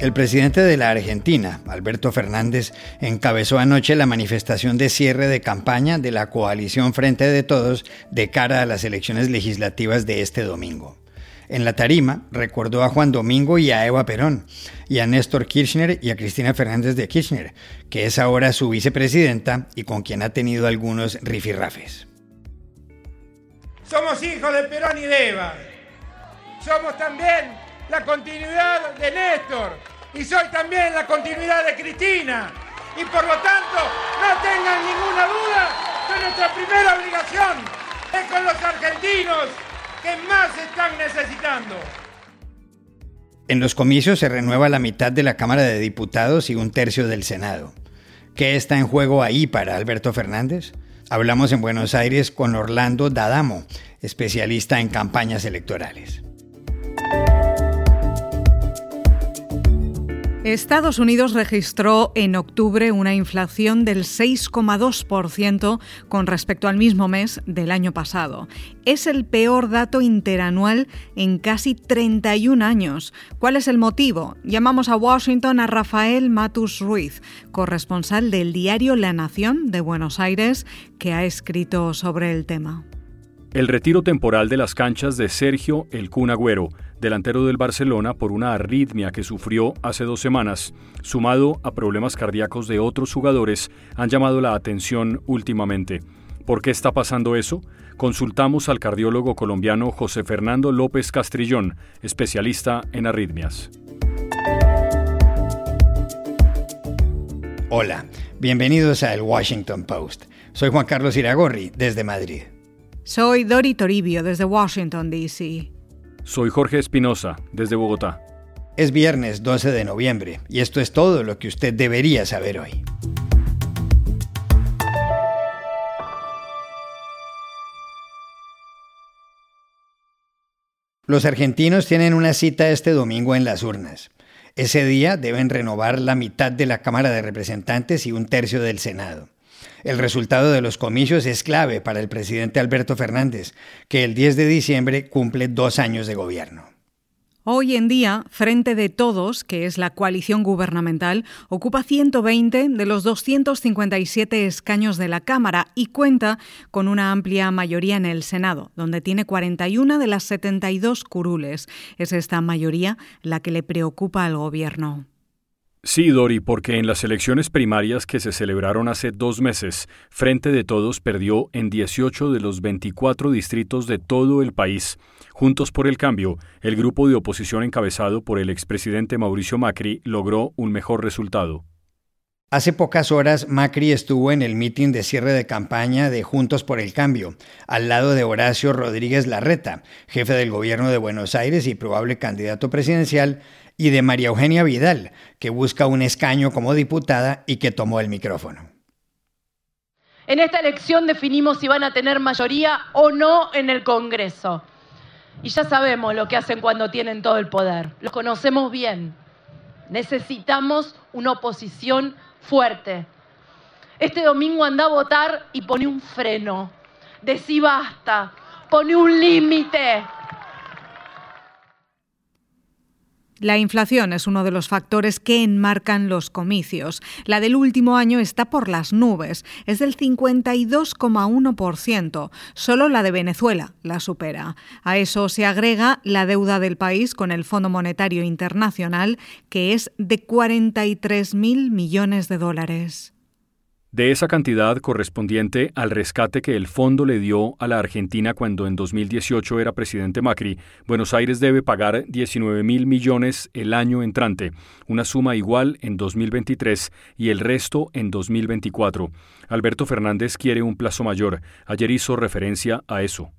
El presidente de la Argentina, Alberto Fernández, encabezó anoche la manifestación de cierre de campaña de la coalición Frente de Todos de cara a las elecciones legislativas de este domingo. En la tarima recordó a Juan Domingo y a Eva Perón, y a Néstor Kirchner y a Cristina Fernández de Kirchner, que es ahora su vicepresidenta y con quien ha tenido algunos rifirrafes. Somos hijos de Perón y de Eva. Somos también la continuidad de Néstor y soy también la continuidad de Cristina. Y por lo tanto, no tengan ninguna duda que nuestra primera obligación es con los argentinos que más están necesitando. En los comicios se renueva la mitad de la Cámara de Diputados y un tercio del Senado. ¿Qué está en juego ahí para Alberto Fernández? Hablamos en Buenos Aires con Orlando Dadamo, especialista en campañas electorales. Estados Unidos registró en octubre una inflación del 6,2% con respecto al mismo mes del año pasado. Es el peor dato interanual en casi 31 años. ¿Cuál es el motivo? Llamamos a Washington a Rafael Matus Ruiz, corresponsal del diario La Nación de Buenos Aires, que ha escrito sobre el tema. El retiro temporal de las canchas de Sergio El Cunagüero delantero del Barcelona, por una arritmia que sufrió hace dos semanas, sumado a problemas cardíacos de otros jugadores, han llamado la atención últimamente. ¿Por qué está pasando eso? Consultamos al cardiólogo colombiano José Fernando López Castrillón, especialista en arritmias. Hola, bienvenidos a El Washington Post. Soy Juan Carlos Iragorri, desde Madrid. Soy Dori Toribio, desde Washington, D.C. Soy Jorge Espinosa, desde Bogotá. Es viernes 12 de noviembre y esto es todo lo que usted debería saber hoy. Los argentinos tienen una cita este domingo en las urnas. Ese día deben renovar la mitad de la Cámara de Representantes y un tercio del Senado. El resultado de los comicios es clave para el presidente Alberto Fernández, que el 10 de diciembre cumple dos años de gobierno. Hoy en día, Frente de Todos, que es la coalición gubernamental, ocupa 120 de los 257 escaños de la Cámara y cuenta con una amplia mayoría en el Senado, donde tiene 41 de las 72 curules. Es esta mayoría la que le preocupa al gobierno. Sí, Dori, porque en las elecciones primarias que se celebraron hace dos meses, Frente de Todos perdió en 18 de los 24 distritos de todo el país. Juntos por el Cambio, el grupo de oposición encabezado por el expresidente Mauricio Macri logró un mejor resultado. Hace pocas horas Macri estuvo en el mitin de cierre de campaña de Juntos por el Cambio, al lado de Horacio Rodríguez Larreta, jefe del gobierno de Buenos Aires y probable candidato presidencial, y de María Eugenia Vidal, que busca un escaño como diputada y que tomó el micrófono. En esta elección definimos si van a tener mayoría o no en el Congreso. Y ya sabemos lo que hacen cuando tienen todo el poder. Los conocemos bien. Necesitamos una oposición fuerte. Este domingo anda a votar y pone un freno. Decí basta. Pone un límite. La inflación es uno de los factores que enmarcan los comicios. La del último año está por las nubes, es del 52,1%. Solo la de Venezuela la supera. A eso se agrega la deuda del país con el Fondo Monetario Internacional, que es de 43.000 millones de dólares. De esa cantidad correspondiente al rescate que el fondo le dio a la Argentina cuando en 2018 era presidente Macri, Buenos Aires debe pagar 19 mil millones el año entrante, una suma igual en 2023 y el resto en 2024. Alberto Fernández quiere un plazo mayor. Ayer hizo referencia a eso.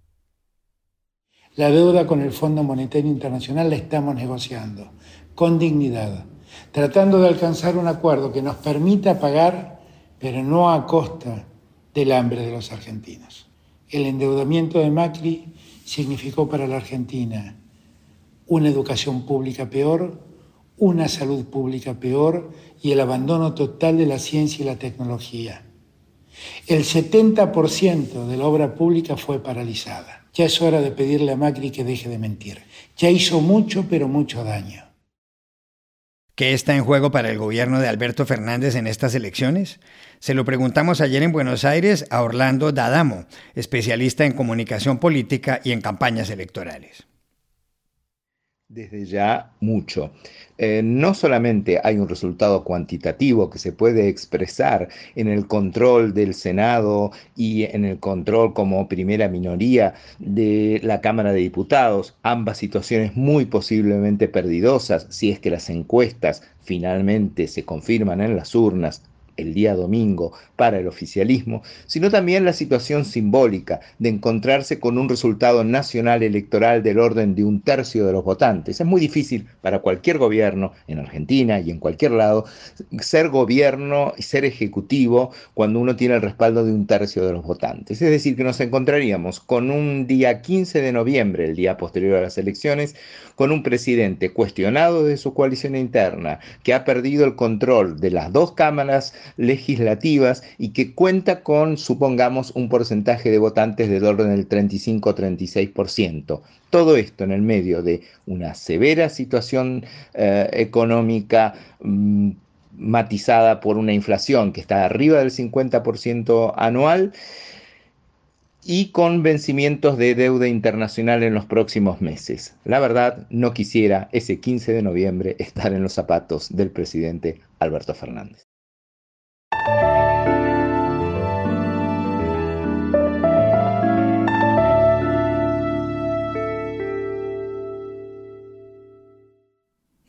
La deuda con el Fondo Monetario Internacional la estamos negociando con dignidad, tratando de alcanzar un acuerdo que nos permita pagar pero no a costa del hambre de los argentinos. El endeudamiento de Macri significó para la Argentina una educación pública peor, una salud pública peor y el abandono total de la ciencia y la tecnología. El 70% de la obra pública fue paralizada. Ya es hora de pedirle a Macri que deje de mentir. Ya hizo mucho, pero mucho daño. ¿Qué está en juego para el gobierno de Alberto Fernández en estas elecciones? Se lo preguntamos ayer en Buenos Aires a Orlando Dadamo, especialista en comunicación política y en campañas electorales. Desde ya mucho. Eh, no solamente hay un resultado cuantitativo que se puede expresar en el control del Senado y en el control como primera minoría de la Cámara de Diputados, ambas situaciones muy posiblemente perdidosas si es que las encuestas finalmente se confirman en las urnas el día domingo para el oficialismo, sino también la situación simbólica de encontrarse con un resultado nacional electoral del orden de un tercio de los votantes. Es muy difícil para cualquier gobierno en Argentina y en cualquier lado ser gobierno y ser ejecutivo cuando uno tiene el respaldo de un tercio de los votantes. Es decir, que nos encontraríamos con un día 15 de noviembre, el día posterior a las elecciones, con un presidente cuestionado de su coalición interna, que ha perdido el control de las dos cámaras legislativas y que cuenta con, supongamos, un porcentaje de votantes del orden del 35-36%. Todo esto en el medio de una severa situación eh, económica. Mm, matizada por una inflación que está arriba del 50% anual y con vencimientos de deuda internacional en los próximos meses. La verdad, no quisiera ese 15 de noviembre estar en los zapatos del presidente Alberto Fernández.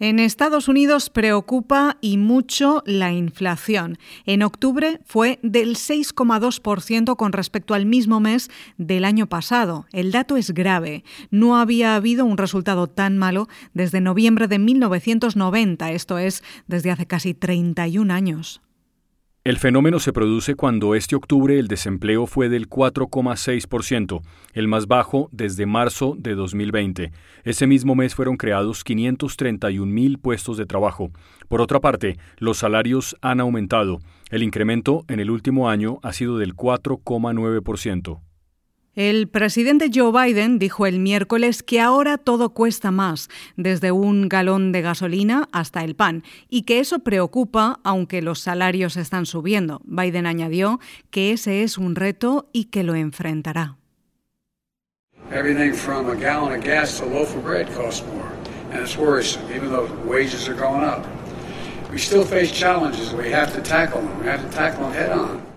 En Estados Unidos preocupa y mucho la inflación. En octubre fue del 6,2% con respecto al mismo mes del año pasado. El dato es grave. No había habido un resultado tan malo desde noviembre de 1990, esto es, desde hace casi 31 años. El fenómeno se produce cuando este octubre el desempleo fue del 4,6%, el más bajo desde marzo de 2020. Ese mismo mes fueron creados 531 mil puestos de trabajo. Por otra parte, los salarios han aumentado. El incremento en el último año ha sido del 4,9%. El presidente Joe Biden dijo el miércoles que ahora todo cuesta más, desde un galón de gasolina hasta el pan, y que eso preocupa aunque los salarios están subiendo. Biden añadió que ese es un reto y que lo enfrentará. Everything from a gallon of gas to a loaf of bread costs more, and it's worrisome, even though wages are going up. We still face challenges. We have to tackle them. We have to tackle them head on.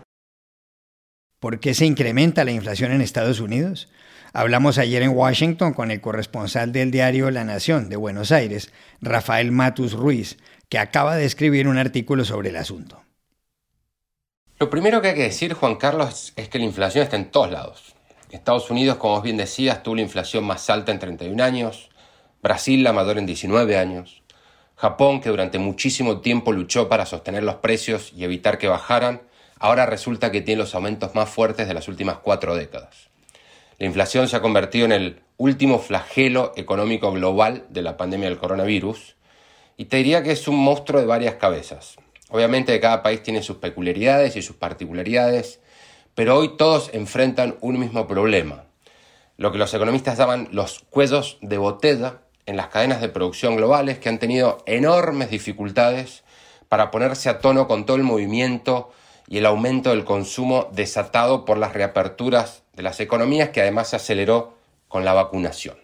¿Por qué se incrementa la inflación en Estados Unidos? Hablamos ayer en Washington con el corresponsal del diario La Nación de Buenos Aires, Rafael Matus Ruiz, que acaba de escribir un artículo sobre el asunto. Lo primero que hay que decir, Juan Carlos, es que la inflación está en todos lados. Estados Unidos, como bien decías, tuvo la inflación más alta en 31 años, Brasil la mayor en 19 años, Japón, que durante muchísimo tiempo luchó para sostener los precios y evitar que bajaran, ahora resulta que tiene los aumentos más fuertes de las últimas cuatro décadas. La inflación se ha convertido en el último flagelo económico global de la pandemia del coronavirus y te diría que es un monstruo de varias cabezas. Obviamente cada país tiene sus peculiaridades y sus particularidades, pero hoy todos enfrentan un mismo problema, lo que los economistas llaman los cuellos de botella en las cadenas de producción globales que han tenido enormes dificultades para ponerse a tono con todo el movimiento y el aumento del consumo desatado por las reaperturas de las economías que además se aceleró con la vacunación.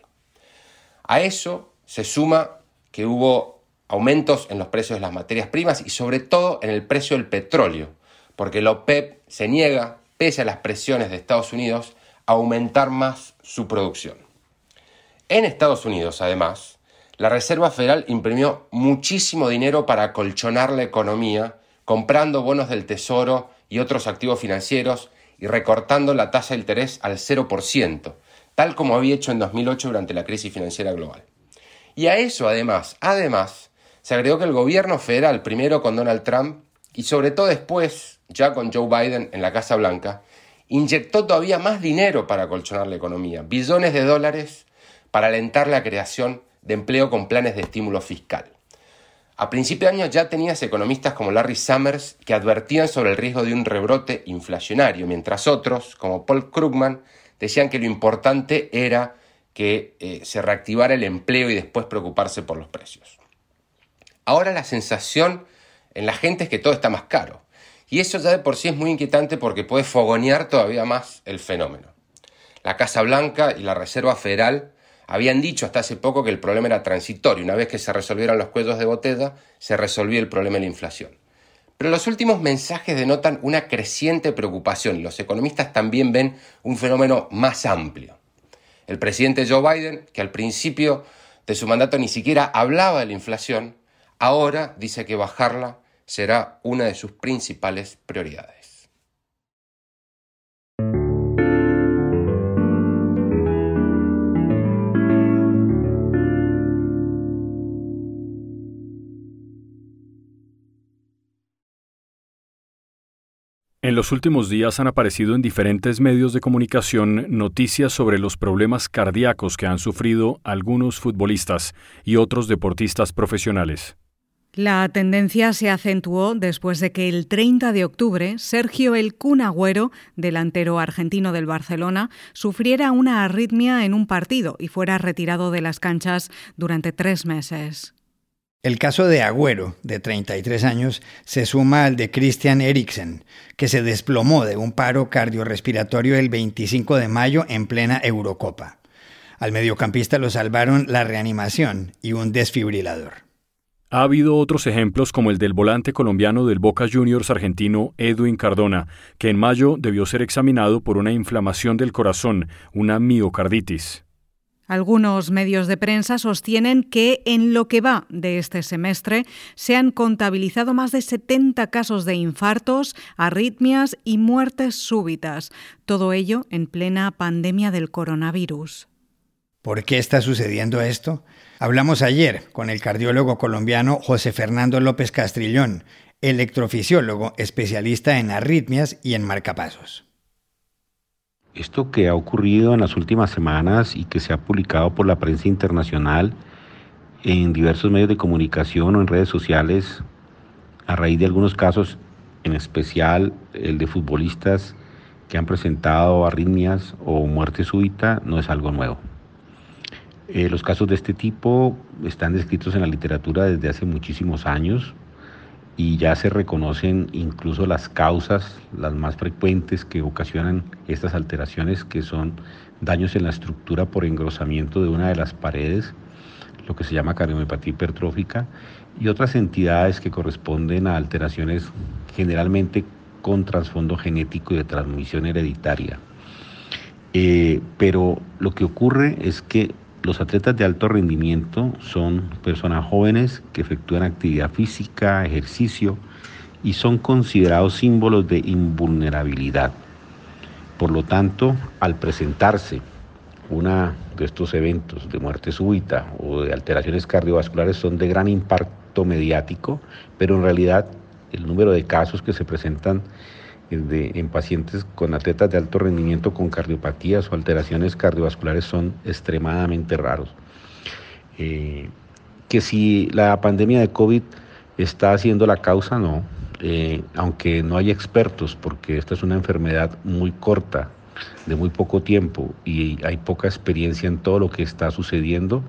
A eso se suma que hubo aumentos en los precios de las materias primas y sobre todo en el precio del petróleo, porque la OPEP se niega, pese a las presiones de Estados Unidos, a aumentar más su producción. En Estados Unidos, además, la Reserva Federal imprimió muchísimo dinero para acolchonar la economía comprando bonos del Tesoro y otros activos financieros y recortando la tasa de interés al 0%, tal como había hecho en 2008 durante la crisis financiera global. Y a eso, además, además, se agregó que el gobierno federal, primero con Donald Trump y sobre todo después, ya con Joe Biden en la Casa Blanca, inyectó todavía más dinero para acolchonar la economía, billones de dólares para alentar la creación de empleo con planes de estímulo fiscal. A principio de año ya tenías economistas como Larry Summers que advertían sobre el riesgo de un rebrote inflacionario, mientras otros, como Paul Krugman, decían que lo importante era que eh, se reactivara el empleo y después preocuparse por los precios. Ahora la sensación en la gente es que todo está más caro. Y eso ya de por sí es muy inquietante porque puede fogonear todavía más el fenómeno. La Casa Blanca y la Reserva Federal habían dicho hasta hace poco que el problema era transitorio. Una vez que se resolvieran los cuellos de botella, se resolvía el problema de la inflación. Pero los últimos mensajes denotan una creciente preocupación y los economistas también ven un fenómeno más amplio. El presidente Joe Biden, que al principio de su mandato ni siquiera hablaba de la inflación, ahora dice que bajarla será una de sus principales prioridades. En los últimos días han aparecido en diferentes medios de comunicación noticias sobre los problemas cardíacos que han sufrido algunos futbolistas y otros deportistas profesionales. La tendencia se acentuó después de que el 30 de octubre Sergio El Kun Agüero, delantero argentino del Barcelona, sufriera una arritmia en un partido y fuera retirado de las canchas durante tres meses. El caso de Agüero, de 33 años, se suma al de Christian Eriksen, que se desplomó de un paro cardiorrespiratorio el 25 de mayo en plena Eurocopa. Al mediocampista lo salvaron la reanimación y un desfibrilador. Ha habido otros ejemplos como el del volante colombiano del Boca Juniors argentino Edwin Cardona, que en mayo debió ser examinado por una inflamación del corazón, una miocarditis. Algunos medios de prensa sostienen que en lo que va de este semestre se han contabilizado más de 70 casos de infartos, arritmias y muertes súbitas, todo ello en plena pandemia del coronavirus. ¿Por qué está sucediendo esto? Hablamos ayer con el cardiólogo colombiano José Fernando López Castrillón, electrofisiólogo especialista en arritmias y en marcapasos. Esto que ha ocurrido en las últimas semanas y que se ha publicado por la prensa internacional en diversos medios de comunicación o en redes sociales, a raíz de algunos casos, en especial el de futbolistas que han presentado arritmias o muerte súbita, no es algo nuevo. Eh, los casos de este tipo están descritos en la literatura desde hace muchísimos años y ya se reconocen incluso las causas, las más frecuentes que ocasionan estas alteraciones, que son daños en la estructura por engrosamiento de una de las paredes, lo que se llama cardiomiopatía hipertrófica, y otras entidades que corresponden a alteraciones generalmente con trasfondo genético y de transmisión hereditaria. Eh, pero lo que ocurre es que los atletas de alto rendimiento son personas jóvenes que efectúan actividad física, ejercicio y son considerados símbolos de invulnerabilidad. Por lo tanto, al presentarse uno de estos eventos de muerte súbita o de alteraciones cardiovasculares son de gran impacto mediático, pero en realidad el número de casos que se presentan en pacientes con atletas de alto rendimiento con cardiopatías o alteraciones cardiovasculares son extremadamente raros. Eh, que si la pandemia de COVID está haciendo la causa, no, eh, aunque no hay expertos, porque esta es una enfermedad muy corta, de muy poco tiempo, y hay poca experiencia en todo lo que está sucediendo,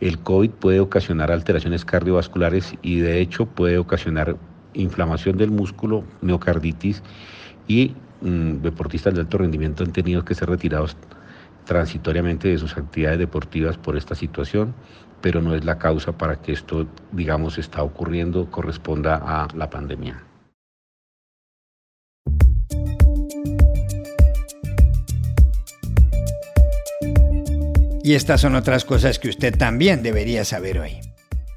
el COVID puede ocasionar alteraciones cardiovasculares y de hecho puede ocasionar inflamación del músculo, miocarditis y mm, deportistas de alto rendimiento han tenido que ser retirados transitoriamente de sus actividades deportivas por esta situación, pero no es la causa para que esto, digamos, está ocurriendo, corresponda a la pandemia. Y estas son otras cosas que usted también debería saber hoy.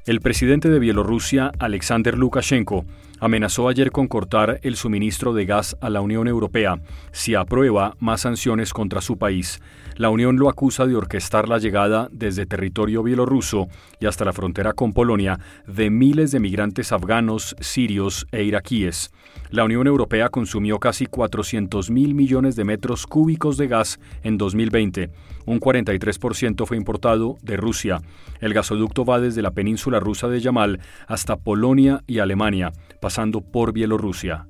El presidente de Bielorrusia, Alexander Lukashenko, amenazó ayer con cortar el suministro de gas a la Unión Europea si aprueba más sanciones contra su país. La Unión lo acusa de orquestar la llegada desde territorio bielorruso y hasta la frontera con Polonia de miles de migrantes afganos, sirios e iraquíes. La Unión Europea consumió casi 400 mil millones de metros cúbicos de gas en 2020. Un 43% fue importado de Rusia. El gasoducto va desde la península rusa de Yamal hasta Polonia y Alemania, pasando por Bielorrusia.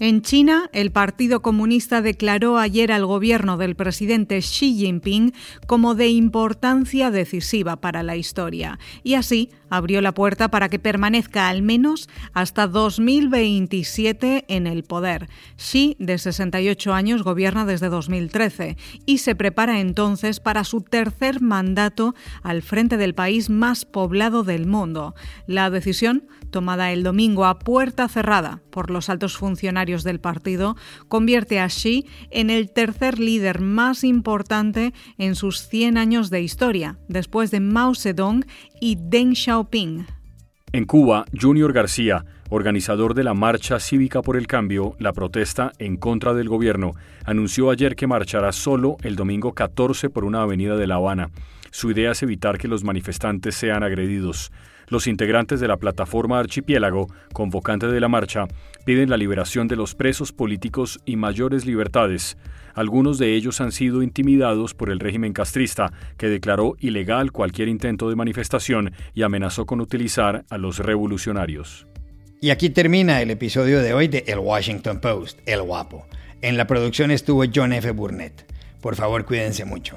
En China, el Partido Comunista declaró ayer al gobierno del presidente Xi Jinping como de importancia decisiva para la historia y así abrió la puerta para que permanezca al menos hasta 2027 en el poder. Xi, de 68 años, gobierna desde 2013 y se prepara entonces para su tercer mandato al frente del país más poblado del mundo. La decisión, tomada el domingo a puerta cerrada por los altos funcionarios del partido, convierte a Xi en el tercer líder más importante en sus 100 años de historia, después de Mao Zedong y Deng Xiaoping. En Cuba, Junior García, organizador de la Marcha Cívica por el Cambio, la protesta en contra del gobierno, anunció ayer que marchará solo el domingo 14 por una avenida de La Habana. Su idea es evitar que los manifestantes sean agredidos. Los integrantes de la plataforma Archipiélago, convocante de la marcha, piden la liberación de los presos políticos y mayores libertades. Algunos de ellos han sido intimidados por el régimen castrista, que declaró ilegal cualquier intento de manifestación y amenazó con utilizar a los revolucionarios. Y aquí termina el episodio de hoy de El Washington Post, El Guapo. En la producción estuvo John F. Burnett. Por favor, cuídense mucho.